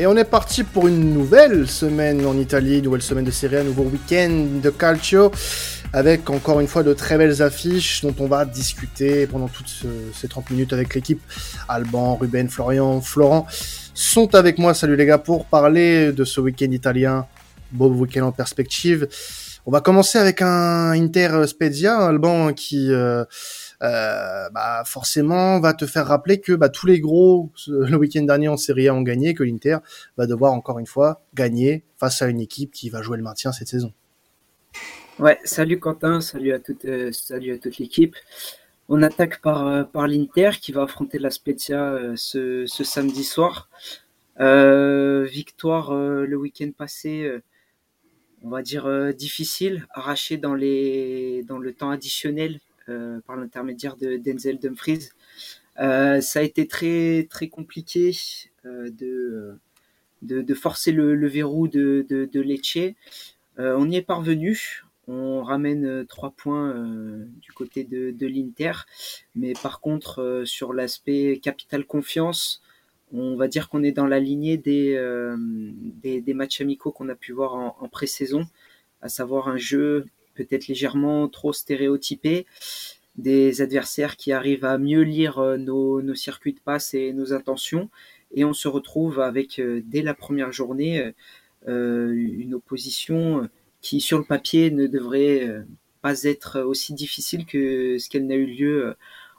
Et on est parti pour une nouvelle semaine en Italie, nouvelle semaine de série, un nouveau week-end de calcio, avec encore une fois de très belles affiches dont on va discuter pendant toutes ces 30 minutes avec l'équipe. Alban, Ruben, Florian, Florent sont avec moi. Salut les gars pour parler de ce week-end italien. Beau week-end en perspective. On va commencer avec un Inter Spezia, Alban qui... Euh, euh, bah forcément va te faire rappeler que bah, tous les gros le week-end dernier en Serie A ont gagné, que l'Inter va devoir encore une fois gagner face à une équipe qui va jouer le maintien cette saison. Ouais, salut Quentin, salut à toute, euh, salut à toute l'équipe. On attaque par, euh, par l'Inter qui va affronter la Spezia ce, ce, samedi soir. victoire le week-end passé, on va dire difficile, arrachée dans, les, dans le temps additionnel par l'intermédiaire de Denzel Dumfries. Euh, ça a été très très compliqué euh, de, de, forcer le, verrou de, de, Lecce. on y est parvenu. On ramène trois points du côté de, de l'Inter, mais par contre sur l'aspect capital confiance, on va dire qu'on est dans la lignée des, des, matchs amicaux qu'on a pu voir en, en pré-saison, à savoir un jeu peut-être légèrement trop stéréotypé, des adversaires qui arrivent à mieux lire euh, nos, circuits de passe et nos intentions, et on se retrouve avec, euh, dès la première journée, euh, une opposition qui, sur le papier, ne devrait pas être aussi difficile que ce qu'elle n'a eu lieu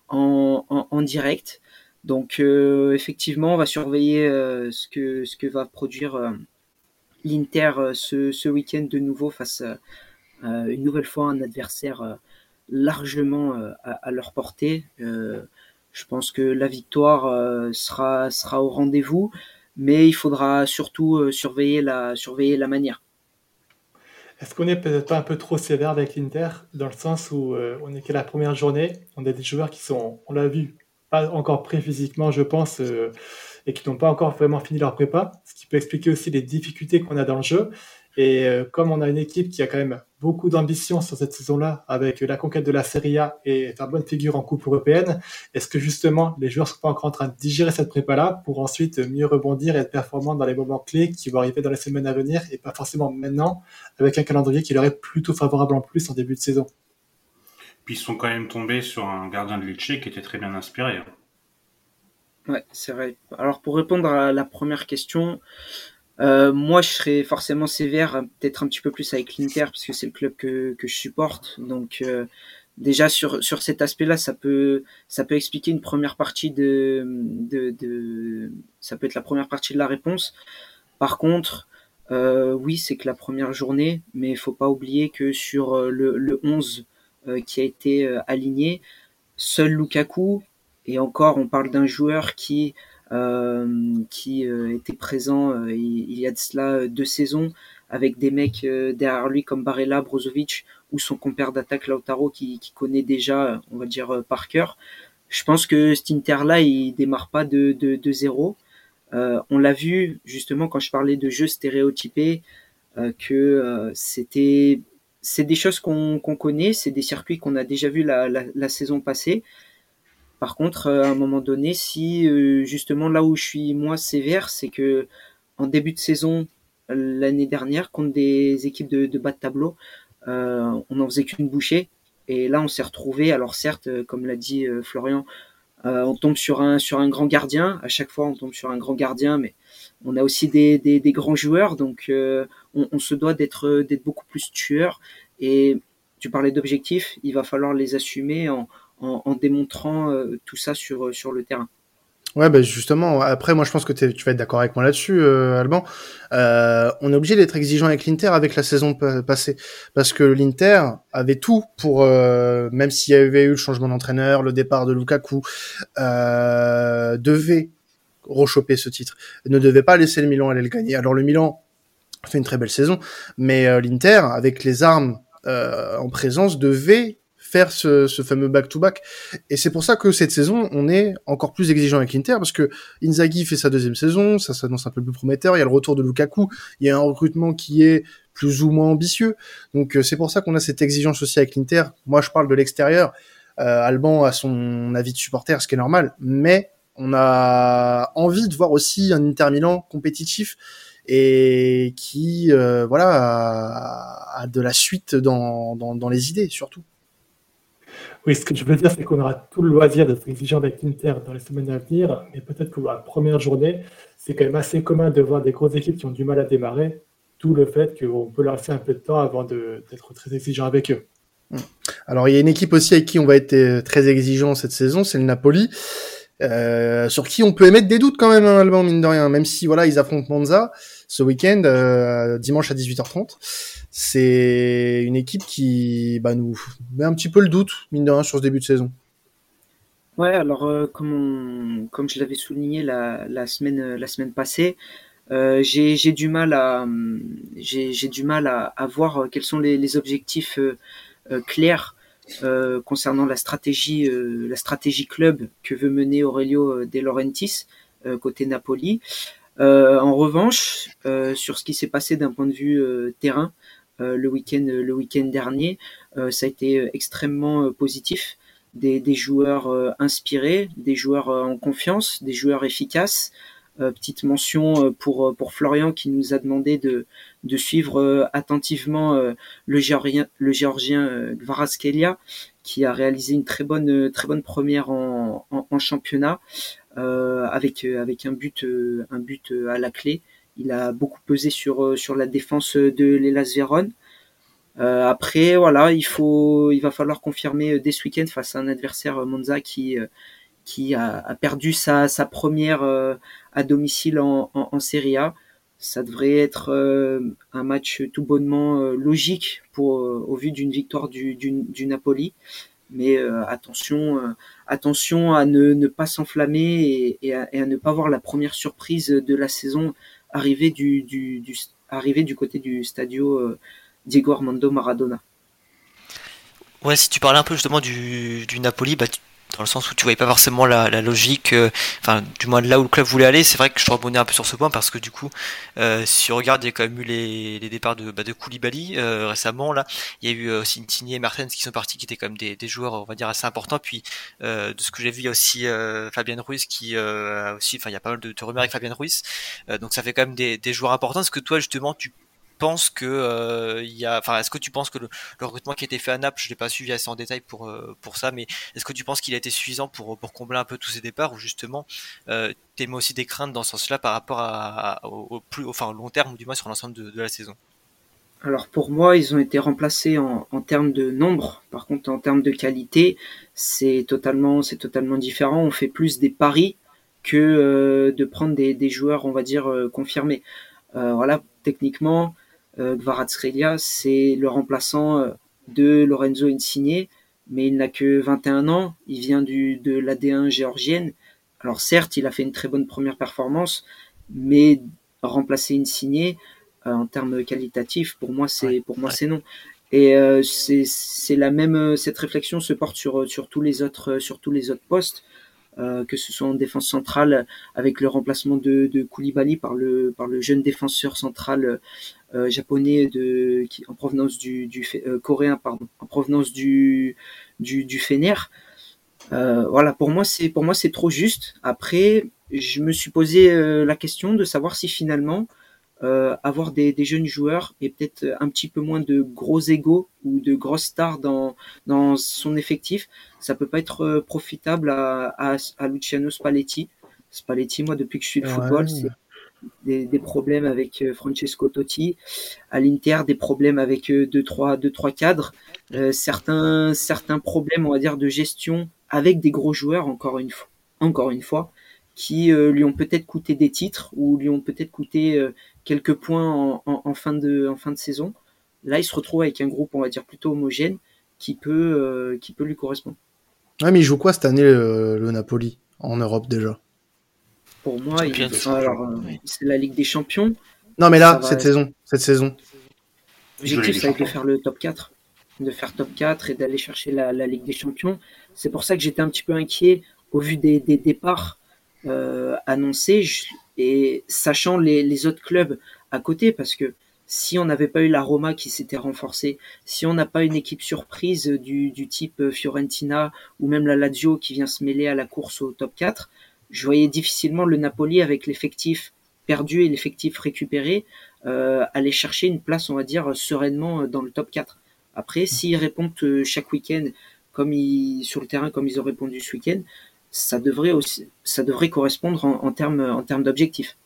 en, direct. Donc effectivement, on va surveiller ce, que, va produire l'Inter ce, ce week-end de nouveau face à une nouvelle fois un adversaire euh, largement euh, à, leur portée. je pense que la victoire sera, sera au rendez-vous, mais il faudra surtout surveiller, la, surveiller la manière. Est-ce qu'on est peut-être un peu trop sévère avec l'Inter, dans le sens où on est qu'à la première journée, on a des joueurs qui sont, on l'a vu, pas encore prêts physiquement, je pense, et qui n'ont pas encore vraiment fini leur prépa, ce qui peut expliquer aussi les difficultés qu'on a dans le jeu. Et euh, comme on a une équipe qui a quand même beaucoup d'ambition sur cette saison-là, avec la conquête de la Serie A et faire bonne figure en Coupe européenne, est-ce que justement les joueurs sont pas encore en train de digérer cette prépa-là pour ensuite mieux rebondir et être performants dans les moments clés qui vont arriver dans les semaines à venir et pas forcément maintenant, avec un calendrier qui leur est plutôt favorable en plus en début de saison? Puis ils sont quand même tombés sur un gardien de Lecce qui était très bien inspiré. Hein. Ouais, c'est vrai. Alors pour répondre à la première question, euh, moi, je serais forcément sévère, peut-être un petit peu plus avec l'Inter, parce que c'est le club que, que je supporte. Donc, euh, déjà sur, sur cet aspect-là, ça peut, ça peut expliquer une première partie de, de, de, ça peut être la première partie de la réponse. Par contre, euh, oui, c'est que la première journée, mais il faut pas oublier que sur euh, le, le 11 euh, qui a été aligné, seul Lukaku, et encore, on parle d'un joueur qui euh, qui euh, était présent euh, il, y a de cela deux saisons avec des mecs derrière lui comme Barella, Brozovic ou son compère d'attaque Lautaro qui, qui, connaît déjà, on va dire, par cœur. Je pense que cet Inter-là, il démarre pas de, de, de zéro. Euh, on l'a vu justement quand je parlais de jeux stéréotypés, euh, que c'était c'est des choses qu'on qu'on connaît, c'est des circuits qu'on a déjà vu la, la, la, saison passée. Par contre, euh, à un moment donné, si euh, justement là où je suis moi sévère, c'est que en début de saison l'année dernière contre des équipes de, bas de tableau, euh, on n'en faisait qu'une bouchée. Et là, on s'est retrouvé. Alors certes, comme l'a dit Florian, on tombe sur un grand gardien. À chaque fois, on tombe sur un grand gardien, mais on a aussi des, grands joueurs. Donc, on, se doit d'être d'être beaucoup plus tueur. Et tu parlais d'objectifs, il va falloir les assumer en, en, démontrant euh, tout ça sur, euh, sur le terrain. Ouais, bah justement. Après, moi, je pense que tu vas être d'accord avec moi là-dessus, euh, Alban. Euh, on est obligé d'être exigeant avec l'Inter avec la saison passée, parce que l'Inter avait tout pour, euh, même s'il y avait eu le changement d'entraîneur, le départ de Lukaku, euh, devait rechoper ce titre, ne devait pas laisser le Milan aller le gagner. Alors le Milan fait une très belle saison, mais l'Inter, avec les armes en présence, devait faire ce, ce fameux back-to-back. Et c'est pour ça que cette saison, on est encore plus exigeant avec l'Inter, parce que Inzaghi fait sa deuxième saison, ça s'annonce un peu plus prometteur, il y a le retour de Lukaku, il y a un recrutement qui est plus ou moins ambitieux. Donc euh, c'est pour ça qu'on a cette exigence aussi avec l'Inter. Moi, je parle de l'extérieur. Euh, Alban a son avis de supporter, ce qui est normal, mais On a envie de voir aussi un Inter Milan compétitif et qui, euh, voilà, a, de la suite dans, dans, les idées surtout. Oui, ce que je veux dire, c'est qu'on aura tout le loisir d'être exigeant avec l'Inter dans les semaines à venir, mais peut-être que la première journée, c'est quand même assez commun de voir des grosses équipes qui ont du mal à démarrer, tout le fait qu'on peut leur laisser un peu de temps avant d'être très exigeant avec eux. Mm. Alors il y a une équipe aussi avec qui on va être euh, très exigeant cette saison, c'est le Napoli, euh, sur qui on peut émettre des doutes quand même, hein, mine de rien, même si voilà ils affrontent Monza ce week-end, euh, dimanche à 18h30. C'est une équipe qui bah, nous met un petit peu le doute, mine de rien, sur ce début de saison. Ouais, alors comme, comme je l'avais souligné la, semaine, la semaine passée, euh, j'ai du mal à j'ai du mal à, voir quels sont les, objectifs euh, clair euh, concernant la stratégie, euh, la stratégie club que veut mener Aurelio De Laurentiis côté Napoli. en revanche, sur ce qui s'est passé d'un point de vue terrain, le week-end le week-end dernier, ça a été extrêmement positif. Des, joueurs inspirés, des joueurs en confiance, des joueurs efficaces. petite mention pour pour Florian qui nous a demandé de de suivre euh, attentivement euh, le géorgien, le géorgien euh, qui a réalisé une très bonne, très bonne première en, en, championnat, avec, avec un but, un but à la clé. Il a beaucoup pesé sur, sur la défense de l'Elas Vérone. après, voilà, il va falloir confirmer dès ce week-end face à un adversaire Monza qui, a, perdu sa, première à domicile en, en, Serie A ça devrait être euh, un match tout bonnement euh, logique euh, au vu d'une victoire du, Napoli. Mais attention, attention à ne, ne pas s'enflammer et, à, ne pas voir la première surprise de la saison arriver du, du, du arriver du côté du stadio Diego Armando Maradona. Ouais, si tu parlais un peu justement du, du Napoli, bah, dans le sens où tu voyais pas forcément la, la logique, euh, enfin du moins là où le club voulait aller. C'est vrai que je rebondis un peu sur ce point parce que du coup, euh, si on regarde, il y a quand même eu les, les départs de, bah, de Koulibaly euh, récemment. Là, il y a eu aussi Insigne et Martens qui sont partis, qui étaient quand même des, des joueurs, on va dire assez importants. Puis de ce que j'ai vu, il y a aussi Fabien Ruiz qui a aussi, enfin il y a pas mal de, de rumeurs avec Fabien Ruiz. donc ça fait quand même des, des joueurs importants. Est-ce que toi justement tu penses que euh, il y a, enfin, est-ce que tu penses que le, recrutement qui a été fait à Naples, je l'ai pas suivi assez en détail pour euh, pour ça, mais est-ce que tu penses qu'il a été suffisant pour pour combler un peu tous ces départs ou justement euh, t'émets aussi des craintes dans ce sens-là par rapport à, au, plus, enfin, long terme ou du moins sur l'ensemble de, la saison? Alors pour moi, ils ont été remplacés en, en termes de nombre. Par contre, en termes de qualité, c'est totalement c'est totalement différent. On fait plus des paris que euh, de prendre des joueurs, on va dire confirmés. voilà, techniquement, euh, c'est le remplaçant euh, de Lorenzo Insigne, mais il n'a que 21 ans, il vient du, de l'AD1 géorgienne. Alors certes, il a fait une très bonne première performance, mais remplacer Insigne euh, en termes qualitatifs, pour moi c'est pour moi c'est non. Et euh, c'est la même cette réflexion se porte sur sur tous les autres sur tous les autres postes. Euh, que ce soit en défense centrale avec le remplacement de, de Koulibaly par le jeune défenseur central euh, japonais en provenance du, du euh, coréen pardon en provenance du Fener. voilà pour moi c'est pour moi c'est trop juste. Après je me suis posé la question de savoir si finalement euh, avoir des, des, jeunes joueurs et peut-être un petit peu moins de gros égaux ou de grosses stars dans, dans son effectif, ça peut pas être euh, profitable à, à, à Luciano Spalletti. Spalletti, moi, depuis que je suis le football, c'est des, des, problèmes avec euh, Francesco Totti. À l'Inter, des problèmes avec deux trois, deux, trois cadres. Euh, certains, certains problèmes, on va dire, de gestion avec des gros joueurs, encore une fois. Encore une fois qui lui ont peut-être coûté des titres ou lui ont peut-être coûté quelques points en, fin de, en fin de saison. Là, il se retrouve avec un groupe, on va dire, plutôt homogène qui peut, euh, qui peut lui correspondre. Ouais, mais il joue quoi cette année, le, Napoli, en Europe déjà? Pour moi, euh, c'est la Ligue des Champions. Non, mais là, cette saison, cette saison. L'objectif, c'est de faire le top 4 de faire top 4 et d'aller chercher la, Ligue des Champions. C'est pour ça que j'étais un petit peu inquiet au vu des, départs euh, annoncés et sachant les, autres clubs à côté, parce que si on n'avait pas eu la Roma qui s'était renforcée, si on n'a pas une équipe surprise du, type Fiorentina ou même la Lazio qui vient se mêler à la course au top 4, je voyais difficilement le Napoli avec l'effectif perdu et l'effectif récupéré euh, aller chercher une place, on va dire, sereinement dans le top 4. Après, s'ils répondent chaque week-end comme ils, sur le terrain comme ils ont répondu ce week-end, ça devrait aussi, ça devrait correspondre en, en termes en termes d'objectifs.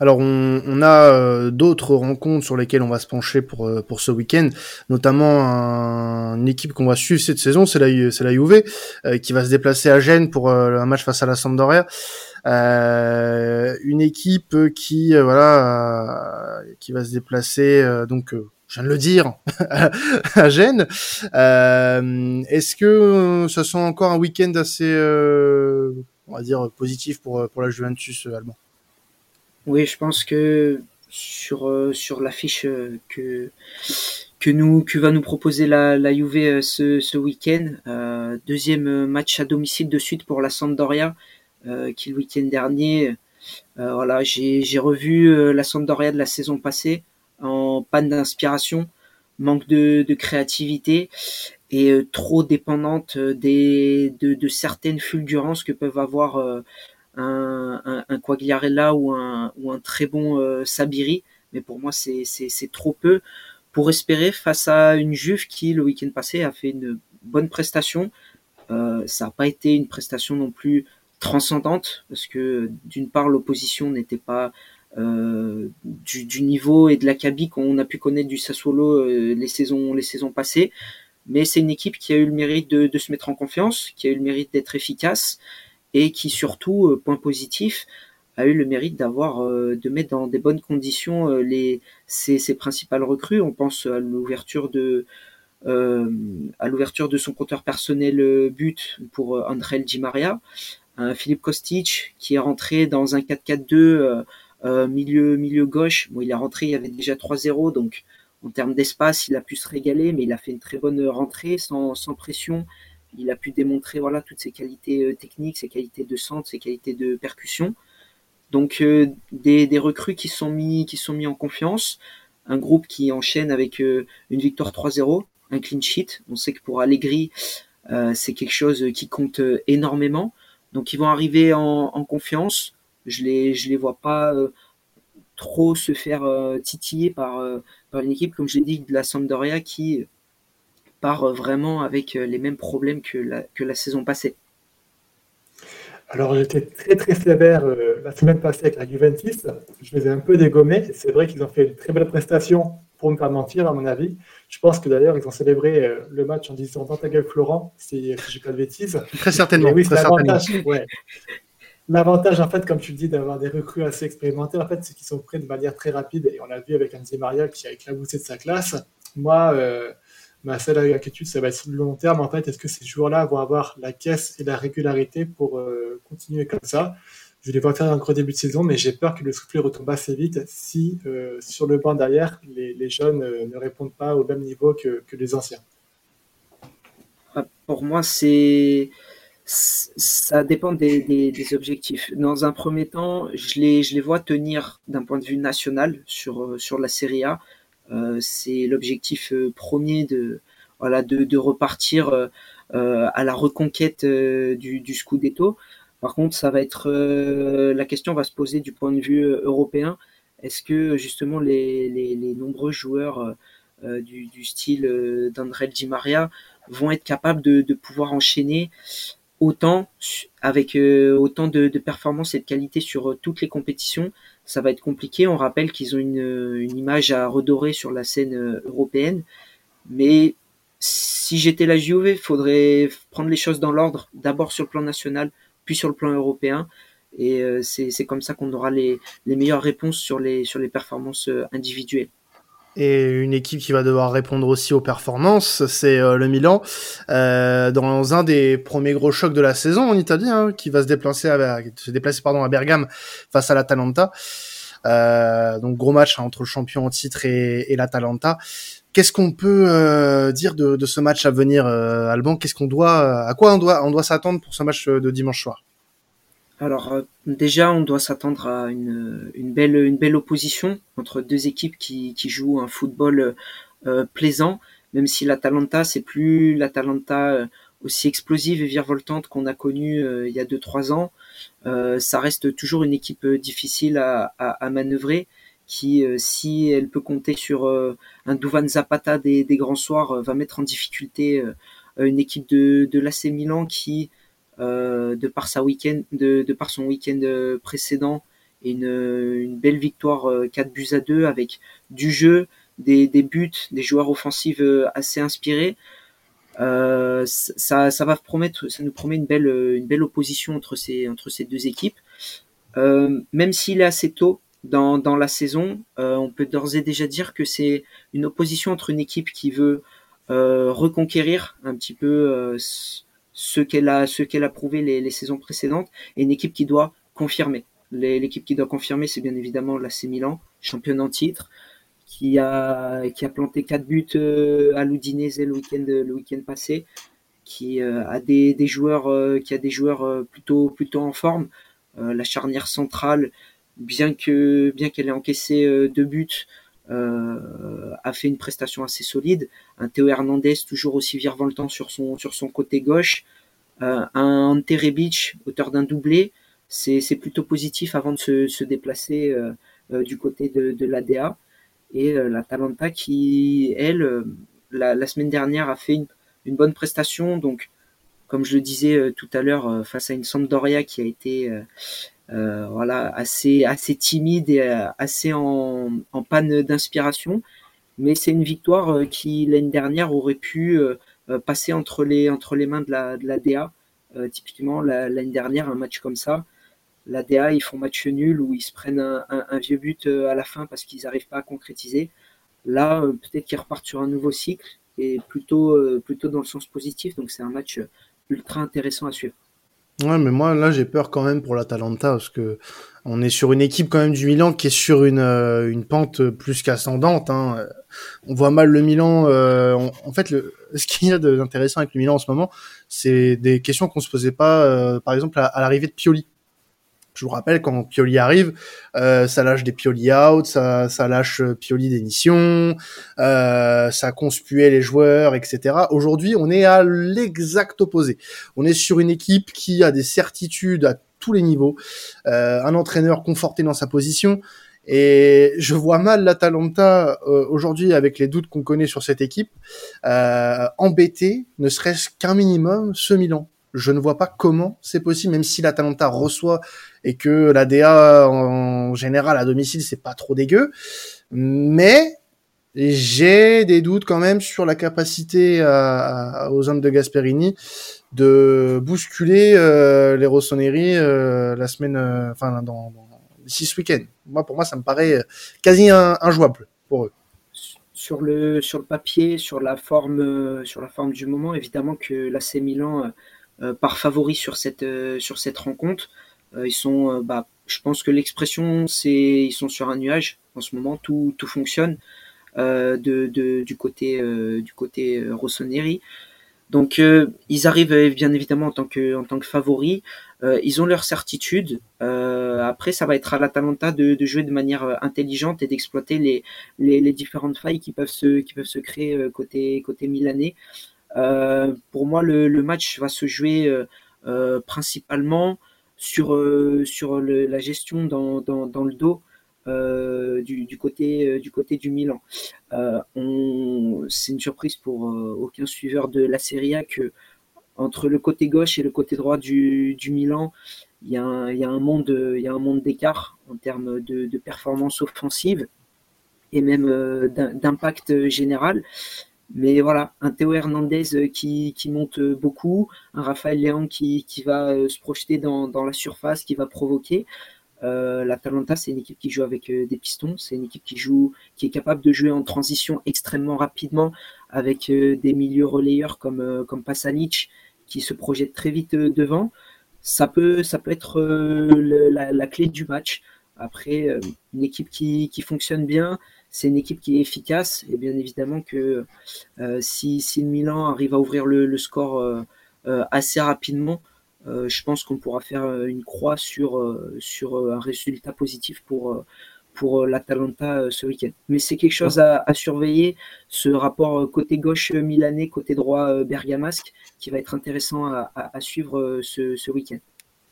Alors on, a euh, d'autres rencontres sur lesquelles on va se pencher pour euh, pour ce week-end, notamment une équipe qu'on va suivre cette saison, c'est la c'est la Juve euh, qui va se déplacer à Gênes pour un match face à la Sampdoria. une équipe qui voilà qui va se déplacer donc je viens de le dire à Gênes. Est-ce que ça sent encore un week-end assez on va dire positif pour pour la Juventus allemand? Oui, je pense que sur euh, sur l'affiche euh, que que que va nous proposer la la Juve euh, ce ce week-end, deuxième match à domicile de suite pour la Sampdoria, qui le week-end dernier, voilà, j'ai revu la Sampdoria de la saison passée en panne d'inspiration, manque de créativité et trop dépendante des de certaines fulgurances que peuvent avoir un, un, un Quagliarella ou un, ou un très bon euh, Sabiri, mais pour moi c'est trop peu pour espérer face à une Juve qui le week-end passé a fait une bonne prestation. Euh, ça n'a pas été une prestation non plus transcendante parce que d'une part l'opposition n'était pas euh, du, du, niveau et de l'acabit qu'on a pu connaître du Sassuolo euh, les saisons les saisons passées mais c'est une équipe qui a eu le mérite de, de, se mettre en confiance qui a eu le mérite d'être efficace et qui surtout, euh, point positif, a eu le mérite d'avoir de mettre dans des bonnes conditions les ses, ses, principales recrues. On pense à l'ouverture de euh, à l'ouverture de son compteur personnel but pour André Di Maria, Philippe Kostic qui est rentré dans un 4-4-2 euh, milieu milieu gauche. Bon, il est rentré, il y avait déjà 3-0, donc en termes d'espace, il a pu se régaler, mais il a fait une très bonne rentrée sans, sans pression il a pu démontrer voilà toutes ses qualités euh, techniques, ses qualités de centre, ses qualités de percussion. Donc euh, des, des, recrues qui sont mis qui sont mis en confiance, un groupe qui enchaîne avec une victoire 3-0, un clean sheet. On sait que pour Allegri, c'est quelque chose qui compte énormément. Donc ils vont arriver en confiance. Je les je les vois pas trop se faire titiller par par une équipe comme je l'ai dit de la Sampdoria qui part euh, vraiment avec euh, les mêmes problèmes que la, que la saison passée. Alors j'étais très très sévère euh, la semaine passée avec la Juventus. Je les ai un peu dégommés. C'est vrai qu'ils ont fait une très belle prestation, pour ne pas mentir, à mon avis. Je pense que d'ailleurs, ils ont célébré le match en disant dans ta gueule Florent, si, si je pas de bêtises. Très certainement. oui, c'est l'avantage. Ouais. L'avantage, en fait, comme tu le dis, d'avoir des recrues assez expérimentées, en fait, c'est qu'ils sont prêts de manière très rapide. Et on l'a vu avec Anzi Maria qui a éclaboussé de sa classe. Moi, euh, ma seule inquiétude, ça va être sur le long terme. En fait, est-ce que ces joueurs-là vont avoir la caisse et la régularité pour euh, continuer comme ça? Je les vois faire un gros début de saison, mais j'ai peur que le soufflet retombe assez vite si euh, sur le banc derrière, les, jeunes euh, ne répondent pas au même niveau que, les anciens. Pour moi, c'est ça dépend des, des, des, objectifs. Dans un premier temps, je les, je les vois tenir d'un point de vue national sur, sur la Serie A. Euh, c'est l'objectif euh, premier de voilà de, de repartir euh, à la reconquête du, du Scudetto. Par contre, ça va être la question va se poser du point de vue européen. Est-ce que justement les, les, les nombreux joueurs du, du, style d'André Di Maria vont être capables de, de pouvoir enchaîner? Autant avec autant de, de performances et de qualité sur toutes les compétitions ça va être compliqué. On rappelle qu'ils ont une, une, image à redorer sur la scène euh, européenne. Mais si j'étais la Juve, il faudrait prendre les choses dans l'ordre, d'abord sur le plan national, puis sur le plan européen. Et euh, c'est comme ça qu'on aura les, les, meilleures réponses sur les, sur les performances euh, individuelles. Et une équipe qui va devoir répondre aussi aux performances, c'est le Milan, euh, dans un des premiers gros chocs de la saison en Italie, hein, qui va se déplacer, à, se déplacer pardon, à Bergame face à l'Atalanta. Euh, donc gros match hein, entre le champion en titre et, et l'Atalanta. Qu'est-ce qu'on peut euh, dire de, de, ce match à venir, euh, Alban? Qu'est-ce qu'on doit, à quoi on doit, on doit s'attendre pour ce match de dimanche soir? Alors euh, déjà, on doit s'attendre à une, une, belle, une belle opposition entre deux équipes qui, qui jouent un football euh, plaisant, même si l'Atalanta, c'est plus l'Atalanta euh, aussi explosive et virevoltante qu'on a connue il y a 2-3 ans, ça reste toujours une équipe difficile à, à, à manœuvrer qui, si elle peut compter sur un Duvan Zapata des, des grands soirs, va mettre en difficulté une équipe de, de l'AC Milan qui, de par sa week-end, de, de, par son week-end précédent, et une, une, belle victoire 4 buts à 2 avec du jeu, des, des buts, des joueurs offensifs assez inspirés. Euh, ça, ça va promettre, ça nous promet une belle, une belle opposition entre ces, entre ces deux équipes. Euh, même s'il est assez tôt dans, dans la saison, euh, on peut d'ores et déjà dire que c'est une opposition entre une équipe qui veut euh, reconquérir un petit peu euh, ce qu'elle a, ce qu'elle a prouvé les, les, saisons précédentes, et une équipe qui doit confirmer. L'équipe qui doit confirmer, c'est bien évidemment l'AC Milan, championne en titre qui a, qui a planté quatre buts euh, à l'Udinese le week-end week-end passé, qui euh, a des, des joueurs euh, qui a des joueurs plutôt plutôt en forme. la charnière centrale, bien bien qu'elle ait encaissé deux buts, a fait une prestation assez solide. Un Théo Hernandez toujours aussi virevoltant sur son sur son côté gauche. un Ante Rebic, auteur d'un doublé, c'est plutôt positif avant de se, se déplacer du côté de, de l'ADA et euh, la Talenta qui, elle, euh, la, la, semaine dernière a fait une, une, bonne prestation. Donc, comme je le disais euh, tout à l'heure, face à une Sampdoria qui a été euh, voilà assez assez timide et assez en, panne d'inspiration. Mais c'est une victoire qui l'année dernière aurait pu passer entre les entre les mains de la de la DA. typiquement l'année dernière, un match comme ça, l'ADA, ils font match nul ou ils se prennent un, vieux but euh, à la fin parce qu'ils n'arrivent pas à concrétiser. Là, euh, peut-être qu'ils repartent sur un nouveau cycle et plutôt, euh, plutôt dans le sens positif. Donc c'est un match ultra intéressant à suivre. Ouais, mais moi là j'ai peur quand même pour l'Atalanta parce que on est sur une équipe quand même du Milan qui est sur une, une pente plus qu'ascendante. Hein. On voit mal le Milan. en fait, ce qu'il y a d'intéressant avec le Milan en ce moment, c'est des questions qu'on se posait pas, par exemple à l'arrivée de Pioli. Je vous rappelle, quand Pioli arrive, euh, ça lâche des Pioli out, ça, ça lâche euh, Pioli d'émission, euh, ça conspuait les joueurs, etc. Aujourd'hui, on est à l'exact opposé. On est sur une équipe qui a des certitudes à tous les niveaux, euh, un entraîneur conforté dans sa position. Et je vois mal l'Atalanta euh, aujourd'hui, avec les doutes qu'on connaît sur cette équipe, euh, embêter, ne serait-ce qu'un minimum, ce Milan je ne vois pas comment c'est possible, même si l'Atalanta reçoit et que la DA en général à domicile c'est pas trop dégueu, mais j'ai des doutes quand même sur la capacité à, aux hommes de Gasperini de bousculer euh, les Rossoneri euh, la semaine, euh, enfin dans, dans d'ici ce week-end. Moi, pour moi, ça me paraît quasi injouable pour eux. Sur le sur le papier, sur la forme, sur la forme du moment, évidemment que l'AC Milan euh, par favori sur cette euh, sur cette rencontre. Euh, ils sont, bah, je pense que l'expression c'est ils sont sur un nuage en ce moment. Tout tout fonctionne de, de, du côté du côté Rossoneri. Donc ils arrivent bien évidemment en tant que en tant que favoris. Euh, ils ont leur certitude. Euh, après, ça va être à l'Atalanta de, de jouer de manière intelligente et d'exploiter les, les, les, différentes failles qui peuvent se qui peuvent se créer côté côté milanais. Euh, pour moi, le, match va se jouer euh, euh, principalement sur, sur la gestion dans, dans, le dos du, du, côté, du côté du Milan. C'est une surprise pour aucun suiveur de la Serie A que entre le côté gauche et le côté droit du, du Milan, il y, a un, y a un monde, monde d'écart en termes de performance offensive et même d'impact général. Mais voilà, un Théo Hernandez euh, qui, qui monte euh, beaucoup, un Raphaël Léon qui, qui va euh, se projeter dans, dans la surface, qui va provoquer. Euh, L'Atalanta, c'est une équipe qui joue avec des pistons, c'est une équipe qui joue, qui est capable de jouer en transition extrêmement rapidement avec des milieux relayeurs comme comme qui se projette très vite devant. Ça peut ça peut être la, la, clé du match. Après, une équipe qui, qui fonctionne bien, c'est une équipe qui est efficace et bien évidemment que euh, si, si le Milan arrive à ouvrir le, score euh, euh assez rapidement, je pense qu'on pourra faire une croix sur, sur un résultat positif pour, pour l'Atalanta ce week-end. Mais c'est quelque chose à, surveiller, ce rapport côté gauche milanais, côté droit bergamasque, qui va être intéressant à, suivre ce, week-end.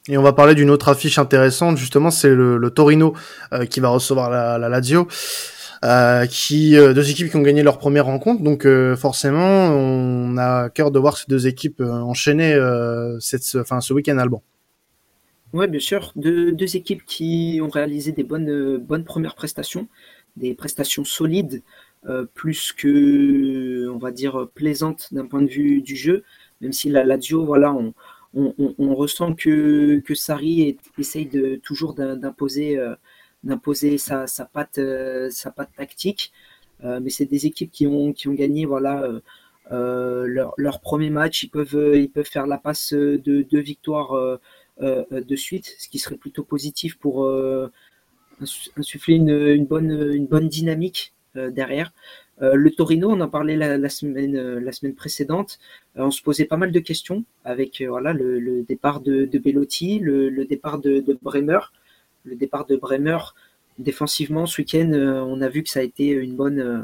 Et on va parler d'une autre affiche intéressante, justement, c'est le, Torino qui va recevoir la Lazio. Euh, qui euh, deux équipes qui ont gagné leur première rencontre. Donc euh, forcément, on a cœur de voir ces deux équipes enchaîner cette, enfin, ce week-end Alban. Oui, bien sûr. Deux, équipes qui ont réalisé des bonnes, bonnes premières prestations, des prestations solides, plus que, on va dire, plaisantes d'un point de vue du jeu. Même si la Lazio, voilà, on, on, ressent que, que Sarri essaye de, toujours d'imposer d'imposer sa, patte, euh, sa patte tactique. Euh, mais c'est des équipes qui ont, gagné voilà, euh, leur, premier match. Ils peuvent, faire la passe de deux victoires de suite, ce qui serait plutôt positif pour insuffler une, bonne, dynamique derrière. le Torino, on en parlait la, semaine, la semaine précédente. on se posait pas mal de questions avec voilà, le, départ de, Bellotti, le, départ de Bremer le départ de Bremer défensivement ce week-end, euh, on a vu que ça a été une bonne, euh,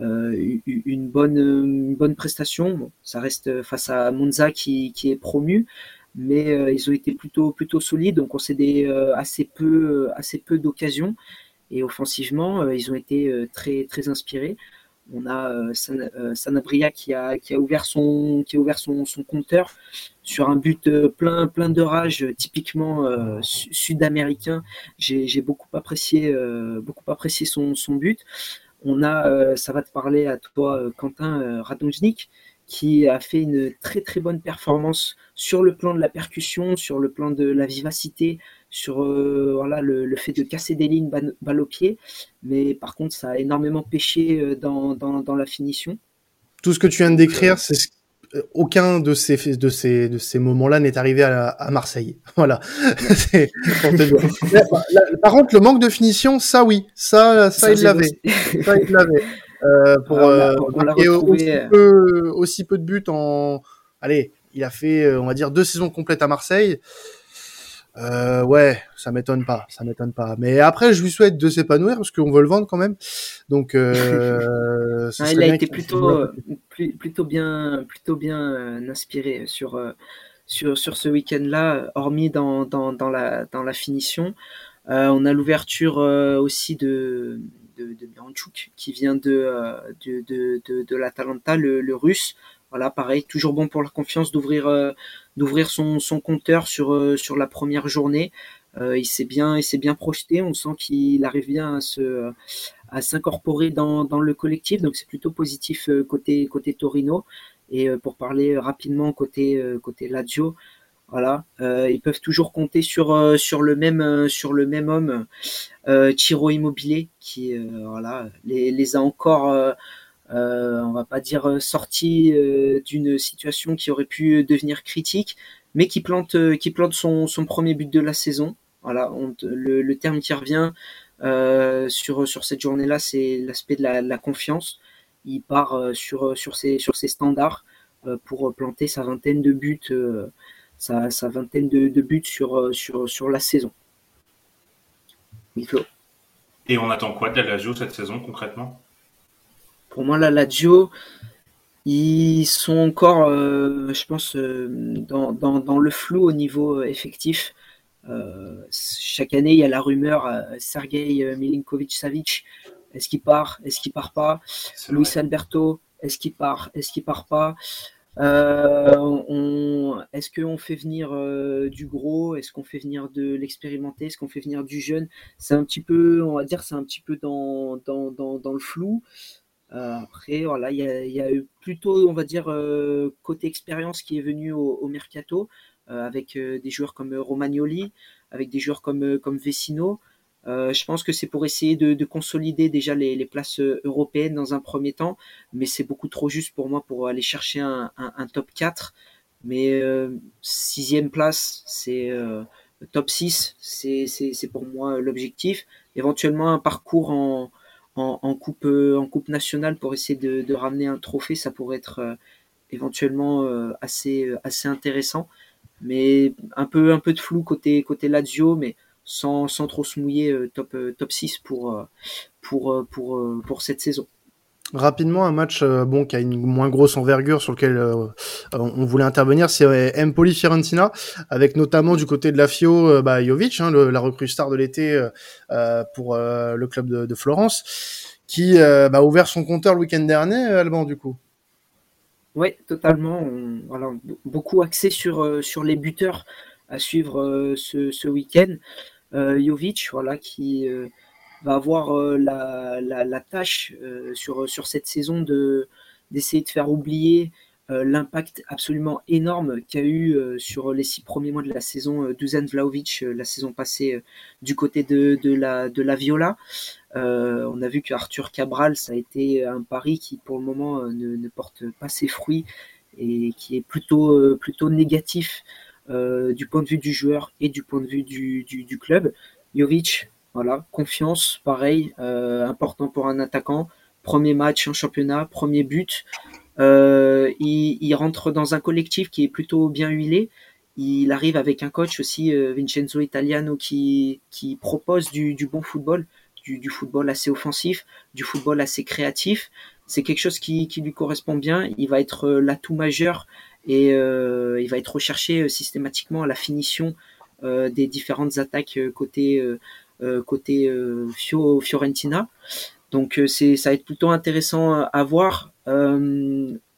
euh, prestation. ça reste face à Monza qui, est promu, mais ils ont été plutôt, plutôt solides, donc on concédé assez peu, assez peu d'occasions. Et offensivement, ils ont été très, très inspirés. On a Sanabria qui a, qui a ouvert son, qui a ouvert son, compteur sur un but euh, plein, plein de rage, euh, typiquement euh, sud-américain. J'ai beaucoup apprécié, beaucoup apprécié son, son, but. On a, ça va te parler à toi, Quentin Radonjnik, qui a fait une très très bonne performance sur le plan de la percussion, sur le plan de la vivacité, sur voilà, le, fait de casser des lignes balle au pied. Mais par contre, ça a énormément pêché dans, dans, dans la finition. Tout ce que tu viens de décrire, c'est ce aucun de ces de ces de ces moments-là n'est arrivé à, à, Marseille. Voilà. Par contre, le manque de finition, ça oui, ça ça, il l'avait. Ça il l'avait. Euh, pour euh, aussi, peu, aussi peu de buts en. Allez, il a fait, euh, on va dire, deux saisons complètes à Marseille. Euh, ouais, ça m'étonne pas, ça m'étonne pas. Mais après, je lui souhaite de s'épanouir parce qu'on veut le vendre quand même. Donc, euh, ah, il a été plutôt, plutôt bien, plutôt bien inspiré sur sur sur ce week-end-là, hormis dans, dans, dans la dans la finition. on a l'ouverture aussi de de, de qui vient de de de, de, de l'Atalanta, le, russe. Voilà, pareil, toujours bon pour la confiance d'ouvrir d'ouvrir son, son compteur sur, euh, sur la première journée. Euh, il s'est bien, il s'est bien projeté. On sent qu'il arrive bien à se, à s'incorporer dans, dans le collectif. Donc c'est plutôt positif euh, côté, côté Torino. Et pour parler rapidement côté, côté Lazio, voilà, ils peuvent toujours compter sur sur le même sur le même homme, euh, Chiro Immobilier, qui voilà les, les a encore euh, on va pas dire euh, sorti euh, d'une situation qui aurait pu devenir critique, mais qui plante, qui plante son, son premier but de la saison. Voilà, le, le, terme qui revient sur sur cette journée-là, c'est l'aspect de la, la, confiance. Il part sur sur ses sur ses standards pour planter sa vingtaine de buts, sa, sa, vingtaine de, de, buts sur sur sur la saison. Et on attend quoi de la Lazio cette saison concrètement? Pour moi, la Lazio, ils sont encore, euh, je pense, euh, dans, dans, le flou au niveau euh, effectif. chaque année, il y a la rumeur Sergei Milinkovic-Savic. Est-ce qu'il part? Est-ce qu'il part pas? Luis Alberto, est-ce qu'il part? Est-ce qu'il part pas? Est-ce qu'on fait venir du gros? Est-ce qu'on fait venir de l'expérimenté? Est-ce qu'on fait venir du jeune? C'est un petit peu, on va dire, un petit peu dans, le flou. Euh, après, il y a, eu plutôt, on va dire, euh, côté expérience qui est venu au, mercato, euh, avec des joueurs comme Romagnoli, avec des joueurs comme, comme Vecino. Je pense que c'est pour essayer de, consolider déjà les, places européennes dans un premier temps, mais c'est beaucoup trop juste pour moi pour aller chercher un, top 4. Mais sixième place, c'est top 6, c'est pour moi l'objectif. Éventuellement un parcours en, en, coupe euh, en coupe nationale pour essayer de, ramener un trophée, ça pourrait être euh, éventuellement euh, assez assez intéressant. Mais un peu un peu de flou côté côté Lazio, mais sans, sans trop se mouiller top, top 6 pour, pour, pour, pour cette saison. Rapidement, un match bon qui a une moins grosse envergure sur lequel on voulait intervenir, c'est Empoli Fiorentina, avec notamment du côté de la Fio, bah, Jovic, hein, la recrue star de l'été pour le club de, de Florence, qui bah, a ouvert son compteur le week-end dernier, Alban, du coup. Oui, totalement. voilà, beaucoup axé sur, euh, sur les buteurs à suivre euh, ce, ce week-end. Euh, Jovic, voilà, qui va avoir la, la, tâche sur, sur cette saison de d'essayer de faire oublier l'impact absolument énorme qu'a eu sur les six premiers mois de la saison Dusan Vlaovic la saison passée du côté de, de, la, de la Viola. Euh, on a vu que Arthur Cabral, ça a été un pari qui pour le moment euh, ne, porte pas ses fruits et qui est plutôt, euh, plutôt négatif du point de vue du joueur et du point de vue du, du, club. Jovic, voilà, confiance, pareil, important pour un attaquant. Premier match en championnat, premier but. il, rentre dans un collectif qui est plutôt bien huilé. Il arrive avec un coach aussi, Vincenzo Italiano, qui, qui propose du, du bon football du, football assez offensif, du football assez créatif. C'est quelque chose qui, lui correspond bien. Il va être euh, l'atout majeur et euh, il va être recherché euh, systématiquement à la finition des différentes attaques côté côté Fiorentina. Donc c'est ça va être plutôt intéressant à voir.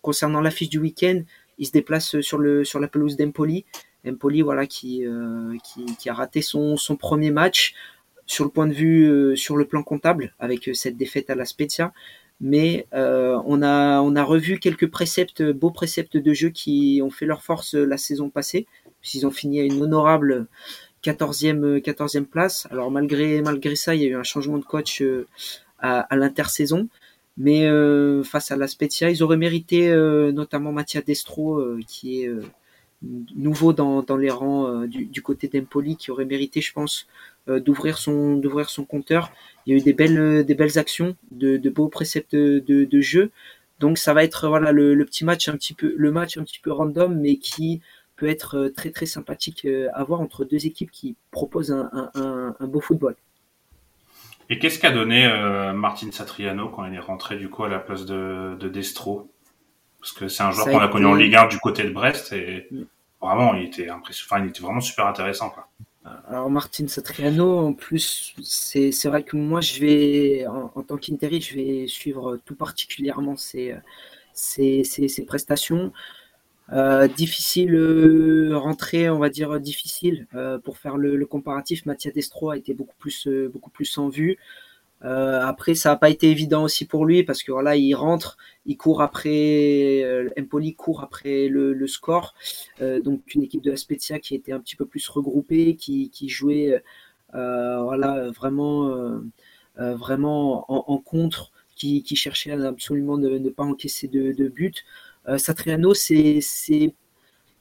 concernant l'affiche du week-end, il se déplace sur le sur la pelouse d'Empoli. Empoli voilà qui, qui, a raté son, son premier match sur le point de vue, euh, sur le plan comptable, avec euh, cette défaite à la Spezia. Mais euh, on, a, on a revu quelques préceptes, beaux préceptes de jeu qui ont fait leur force la saison passée, puisqu'ils ont fini à une honorable 14e, 14e place. Alors malgré, malgré ça, il y a eu un changement de coach à, à l'intersaison. Mais face à la Spezia, ils auraient mérité notamment Mattia Destro, qui est nouveau dans, dans les rangs du, du, côté d'Empoli, qui aurait mérité, je pense, euh, d'ouvrir son d'ouvrir son compteur. Il y a eu des belles des belles actions, de, de beaux préceptes de, de, jeu. Donc ça va être voilà le, le, petit match un petit peu le match un petit peu random, mais qui peut être euh, très très sympathique euh, à voir entre deux équipes qui proposent un, un, un, beau football. Et qu'est-ce qu'a donné Martin Satriano quand il est rentré du coup à la place de, de Destro? Parce que c'est un joueur qu'on a connu en Ligue 1 du côté de Brest et mm. vraiment il était impressionnant, enfin, il était vraiment super intéressant quoi. Alors Martin Satriano, en plus, c'est vrai que moi, je vais, en, tant qu'Interi, je vais suivre tout particulièrement ses, prestations. Euh, difficile euh, rentrée, on va dire difficile euh, pour faire le, le, comparatif. Mathias Destro a été beaucoup plus, euh, beaucoup plus en vue. Euh, après, ça n'a pas été évident aussi pour lui parce que voilà, il rentre, il court après, euh, Empoli court après le, score. Euh, donc une équipe de la Spezia qui était un petit peu plus regroupée, qui, jouait voilà vraiment vraiment en, contre, qui, cherchait absolument ne, ne pas encaisser de, de but. Satriano, c'est c'est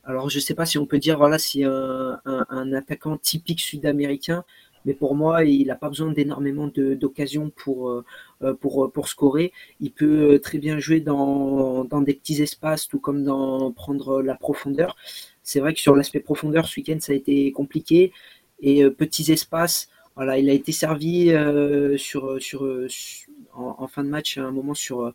alors je sais pas si on peut dire voilà un, un, un attaquant typique sud-américain mais pour moi, il n'a pas besoin d'énormément d'occasions pour, euh, euh, pour, euh, pour scorer. Il peut très bien jouer dans, dans des petits espaces, tout comme dans prendre la profondeur. C'est vrai que sur l'aspect profondeur, ce week-end, ça a été compliqué. Et petits espaces, voilà, il a été servi sur, sur, en, en, fin de match à un moment sur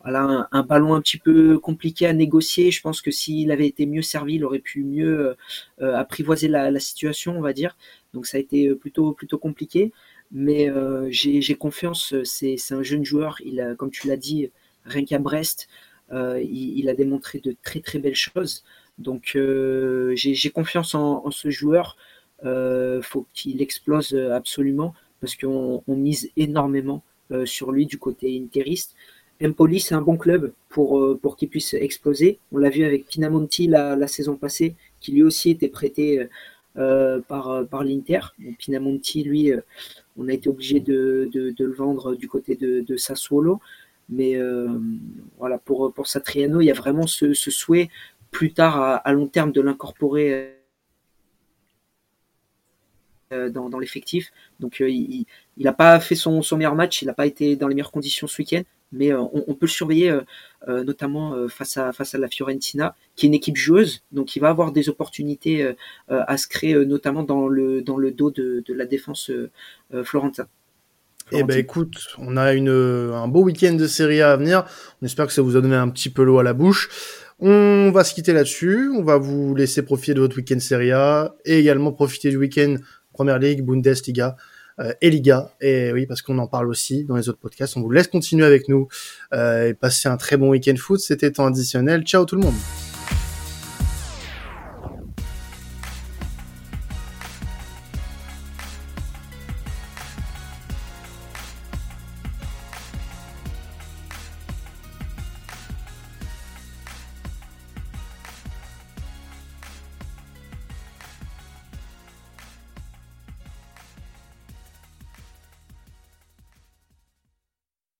voilà, un, ballon un petit peu compliqué à négocier. Je pense que s'il avait été mieux servi, il aurait pu mieux euh, apprivoiser la, situation, on va dire. Donc ça a été plutôt plutôt compliqué, mais euh, j'ai confiance. C'est un jeune joueur. Il comme tu l'as dit, rien qu'à Brest, euh, il, il, a démontré de très très belles choses. Donc euh, j'ai confiance en, ce joueur. Euh, faut qu'il explose absolument parce qu'on on mise énormément euh, sur lui du côté interiste. Empoli, c'est un bon club pour, euh, pour qu'il puisse exploser. On l'a vu avec Pinamonti la, la, saison passée, qui lui aussi était prêté euh, par, par l'Inter. Pinamonti, lui, euh, on a été obligé de, de, de, le vendre du côté de, de Sassuolo. Mais euh, voilà, pour, pour Satriano, il y a vraiment ce, ce souhait plus tard à, à long terme de l'incorporer dans, dans l'effectif. Donc il n'a pas fait son, son meilleur match, il n'a pas été dans les meilleures conditions ce week-end mais on, on, peut le surveiller notamment face à face à la Fiorentina, qui est une équipe joueuse, donc il va avoir des opportunités à se créer, notamment dans le dans le dos de, de la défense florentin. Eh ben écoute, on a une, un beau week-end de Serie A à venir. On espère que ça vous a donné un petit peu l'eau à la bouche. On va se quitter là-dessus. On va vous laisser profiter de votre week-end Serie A et également profiter du week-end Première Ligue, Bundesliga euh, et Liga. Et oui, parce qu'on en parle aussi dans les autres podcasts. On vous laisse continuer avec nous euh, et passer un très bon week-end foot. C'était temps additionnel. Ciao tout le monde.